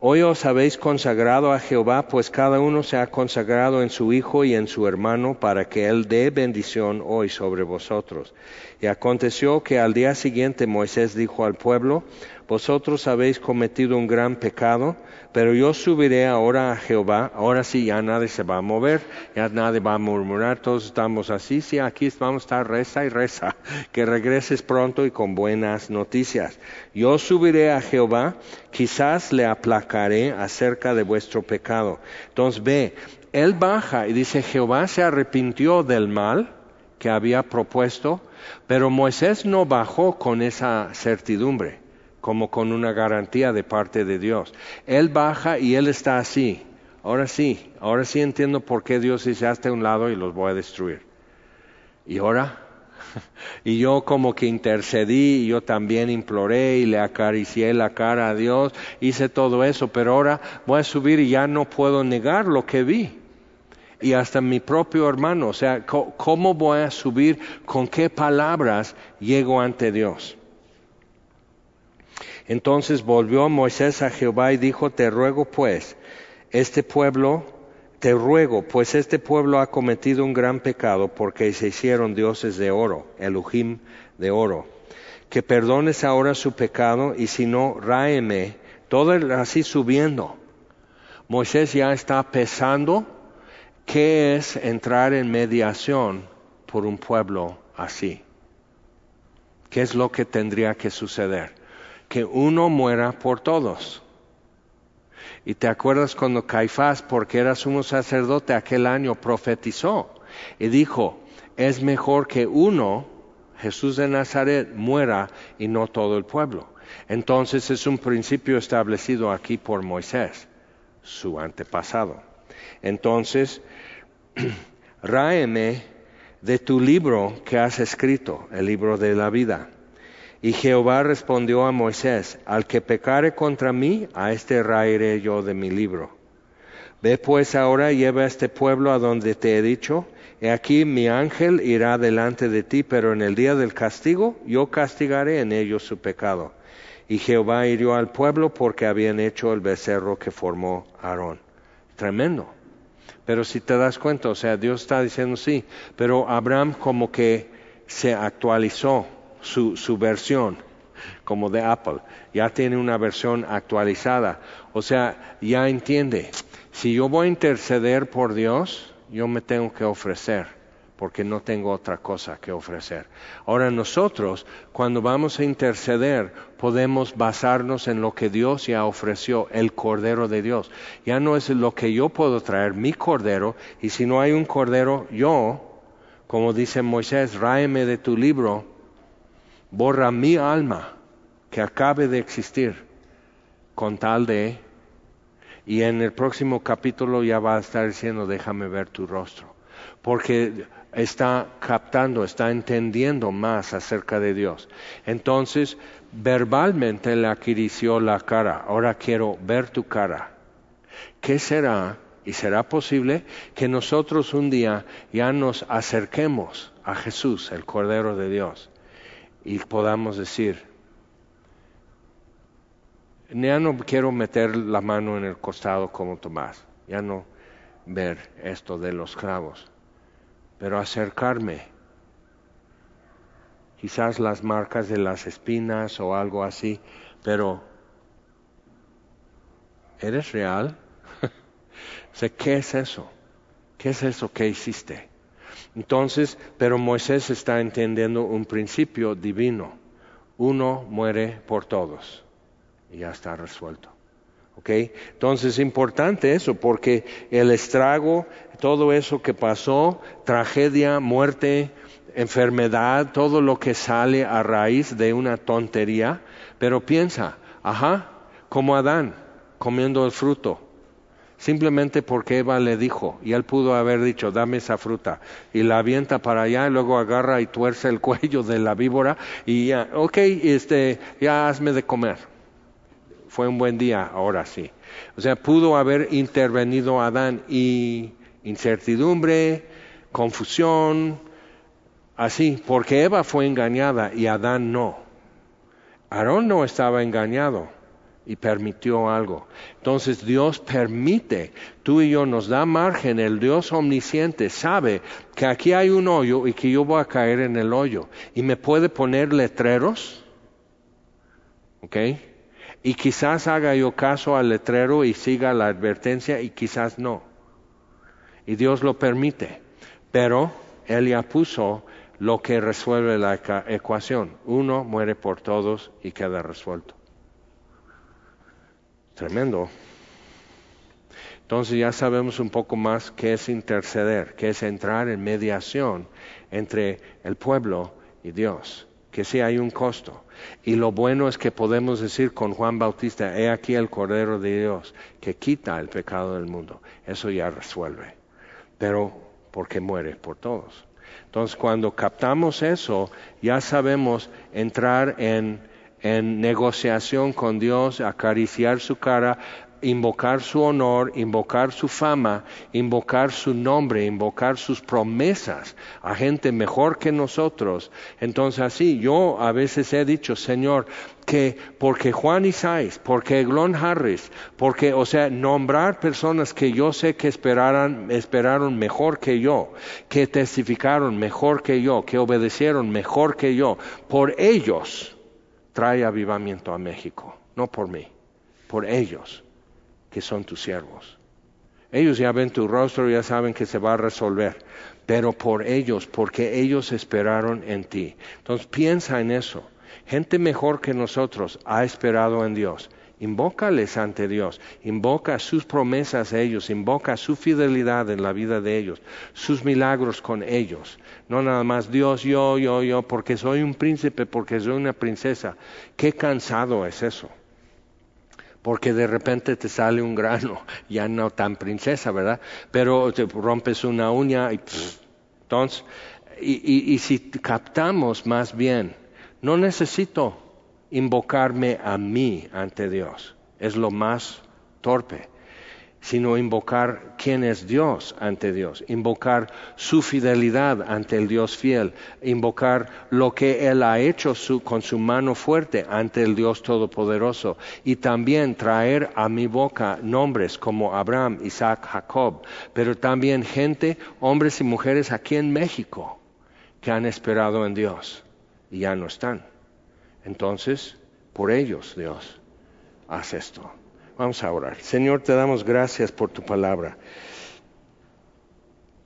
Hoy os habéis consagrado a Jehová, pues cada uno se ha consagrado en su hijo y en su hermano para que él dé bendición hoy sobre vosotros. Y aconteció que al día siguiente Moisés dijo al pueblo, vosotros habéis cometido un gran pecado, pero yo subiré ahora a Jehová, ahora sí ya nadie se va a mover, ya nadie va a murmurar, todos estamos así, sí, aquí vamos a estar reza y reza, que regreses pronto y con buenas noticias. Yo subiré a Jehová, quizás le aplacaré acerca de vuestro pecado. Entonces ve, él baja y dice, Jehová se arrepintió del mal que había propuesto, pero Moisés no bajó con esa certidumbre como con una garantía de parte de Dios. Él baja y él está así. ahora sí, ahora sí entiendo por qué Dios dice hasta un lado y los voy a destruir. Y ahora, y yo como que intercedí, y yo también imploré y le acaricié la cara a Dios, hice todo eso, pero ahora voy a subir y ya no puedo negar lo que vi. Y hasta mi propio hermano, o sea, ¿cómo voy a subir? ¿Con qué palabras llego ante Dios? Entonces volvió Moisés a Jehová y dijo, te ruego pues, este pueblo, te ruego, pues este pueblo ha cometido un gran pecado porque se hicieron dioses de oro, Elohim de oro, que perdones ahora su pecado y si no, ráeme, todo así subiendo. Moisés ya está pesando qué es entrar en mediación por un pueblo así. ¿Qué es lo que tendría que suceder? Que uno muera por todos. Y te acuerdas cuando Caifás, porque era sumo sacerdote aquel año, profetizó y dijo, es mejor que uno, Jesús de Nazaret, muera y no todo el pueblo. Entonces es un principio establecido aquí por Moisés, su antepasado. Entonces, ráeme de tu libro que has escrito, el libro de la vida y Jehová respondió a Moisés, al que pecare contra mí, a este raeré yo de mi libro. Ve pues ahora, lleva a este pueblo a donde te he dicho, he aquí mi ángel irá delante de ti, pero en el día del castigo yo castigaré en ellos su pecado. Y Jehová hirió al pueblo porque habían hecho el becerro que formó Aarón. Tremendo. Pero si te das cuenta, o sea, Dios está diciendo sí, pero Abraham como que se actualizó su, su versión, como de Apple. Ya tiene una versión actualizada. O sea, ya entiende. Si yo voy a interceder por Dios, yo me tengo que ofrecer, porque no tengo otra cosa que ofrecer. Ahora nosotros, cuando vamos a interceder, podemos basarnos en lo que Dios ya ofreció, el Cordero de Dios. Ya no es lo que yo puedo traer, mi Cordero, y si no hay un Cordero, yo, como dice Moisés, ráeme de tu libro borra mi alma que acabe de existir con tal de... Y en el próximo capítulo ya va a estar diciendo, déjame ver tu rostro. Porque está captando, está entendiendo más acerca de Dios. Entonces, verbalmente le acarició la cara. Ahora quiero ver tu cara. ¿Qué será? Y será posible que nosotros un día ya nos acerquemos a Jesús, el Cordero de Dios y podamos decir, ya no quiero meter la mano en el costado como Tomás, ya no ver esto de los clavos, pero acercarme, quizás las marcas de las espinas o algo así, pero ¿eres real? sé ¿Qué es eso? ¿Qué es eso que hiciste? Entonces, pero Moisés está entendiendo un principio divino. Uno muere por todos. Y ya está resuelto. ¿Ok? Entonces es importante eso, porque el estrago, todo eso que pasó, tragedia, muerte, enfermedad, todo lo que sale a raíz de una tontería, pero piensa, ajá, como Adán comiendo el fruto simplemente porque Eva le dijo, y él pudo haber dicho, dame esa fruta, y la avienta para allá, y luego agarra y tuerce el cuello de la víbora, y ya, ok, este, ya hazme de comer. Fue un buen día, ahora sí. O sea, pudo haber intervenido Adán y incertidumbre, confusión, así, porque Eva fue engañada y Adán no. Aarón no estaba engañado y permitió algo. Entonces Dios permite, tú y yo nos da margen, el Dios omnisciente sabe que aquí hay un hoyo y que yo voy a caer en el hoyo y me puede poner letreros, ¿ok? Y quizás haga yo caso al letrero y siga la advertencia y quizás no. Y Dios lo permite, pero Él ya puso lo que resuelve la ecuación. Uno muere por todos y queda resuelto. Tremendo. Entonces ya sabemos un poco más qué es interceder, qué es entrar en mediación entre el pueblo y Dios. que sí hay un costo. Y lo bueno es que podemos decir con Juan Bautista, he aquí el Cordero de Dios que quita el pecado del mundo. Eso ya resuelve. Pero porque muere por todos. Entonces cuando captamos eso, ya sabemos entrar en, en negociación con Dios, acariciar su cara, invocar su honor, invocar su fama, invocar su nombre, invocar sus promesas a gente mejor que nosotros. Entonces así, yo a veces he dicho, Señor, que porque Juan Isais, porque Glon Harris, porque, o sea, nombrar personas que yo sé que esperaran, esperaron mejor que yo, que testificaron mejor que yo, que obedecieron mejor que yo, por ellos trae avivamiento a México, no por mí, por ellos que son tus siervos. Ellos ya ven tu rostro ya saben que se va a resolver, pero por ellos, porque ellos esperaron en ti. Entonces piensa en eso. Gente mejor que nosotros ha esperado en Dios. Invócales ante Dios, invoca sus promesas a ellos, invoca su fidelidad en la vida de ellos, sus milagros con ellos. No nada más Dios, yo, yo, yo, porque soy un príncipe, porque soy una princesa. Qué cansado es eso porque de repente te sale un grano, ya no tan princesa, ¿verdad? Pero te rompes una uña y entonces, y, y si captamos más bien, no necesito invocarme a mí ante Dios, es lo más torpe. Sino invocar quién es Dios ante Dios, invocar su fidelidad ante el Dios fiel, invocar lo que Él ha hecho con su mano fuerte ante el Dios Todopoderoso. Y también traer a mi boca nombres como Abraham, Isaac, Jacob, pero también gente, hombres y mujeres aquí en México que han esperado en Dios y ya no están. Entonces, por ellos, Dios, haz esto. Vamos a orar. Señor, te damos gracias por tu palabra.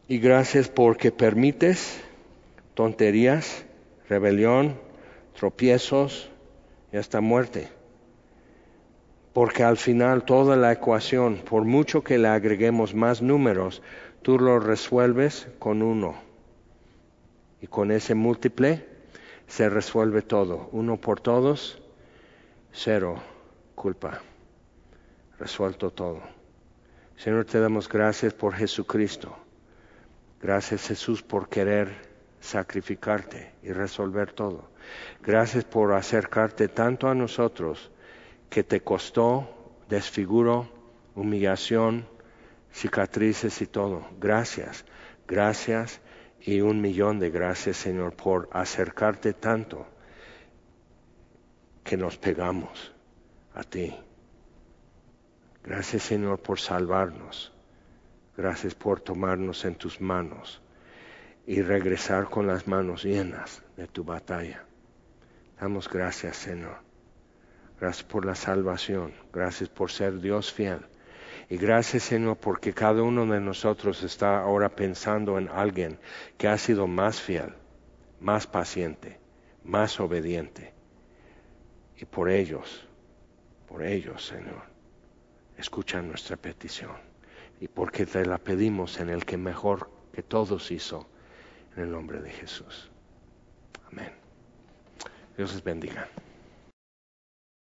Y gracias porque permites tonterías, rebelión, tropiezos y hasta muerte. Porque al final toda la ecuación, por mucho que le agreguemos más números, tú lo resuelves con uno. Y con ese múltiple se resuelve todo. Uno por todos, cero culpa resuelto todo. Señor, te damos gracias por Jesucristo. Gracias Jesús por querer sacrificarte y resolver todo. Gracias por acercarte tanto a nosotros que te costó desfiguro, humillación, cicatrices y todo. Gracias, gracias y un millón de gracias Señor por acercarte tanto que nos pegamos a ti. Gracias Señor por salvarnos. Gracias por tomarnos en tus manos y regresar con las manos llenas de tu batalla. Damos gracias Señor. Gracias por la salvación. Gracias por ser Dios fiel. Y gracias Señor porque cada uno de nosotros está ahora pensando en alguien que ha sido más fiel, más paciente, más obediente. Y por ellos, por ellos Señor escucha nuestra petición. Y porque te la pedimos en el que mejor que todos hizo, en el nombre de Jesús. Amén. Dios les bendiga.